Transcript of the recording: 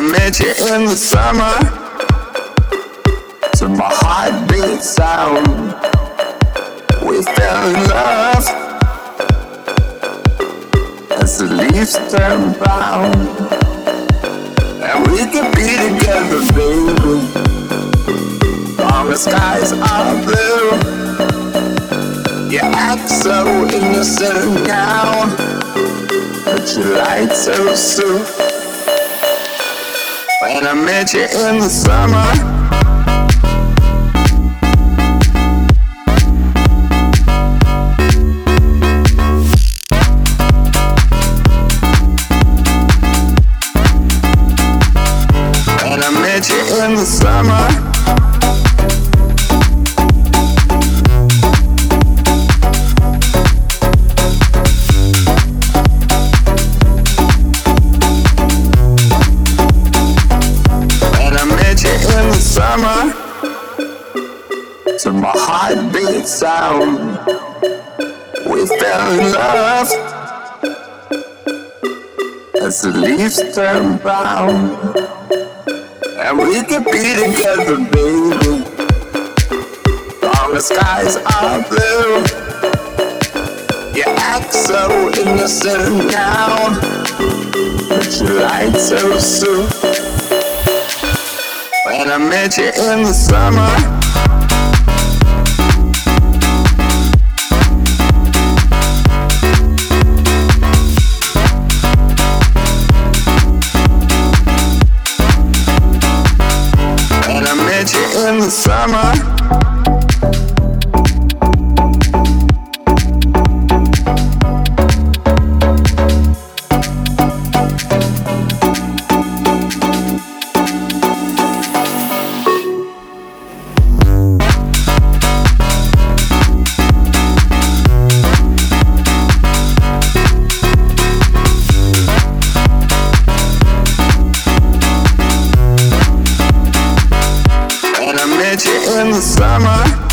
met you in the summer to my heartbeat sound. We fell in love as the leaves turn brown, and we could be together, baby. All the skies are blue. You act so innocent now, but you lied so soon. When I met you in the summer. When I met you in the summer. To my heartbeat sound. We fell in love As the leaves turn brown. And we could be together, baby. All the skies are blue. You act so innocent now. But you lied so soon. When I met you in the summer. Summer. In the summer.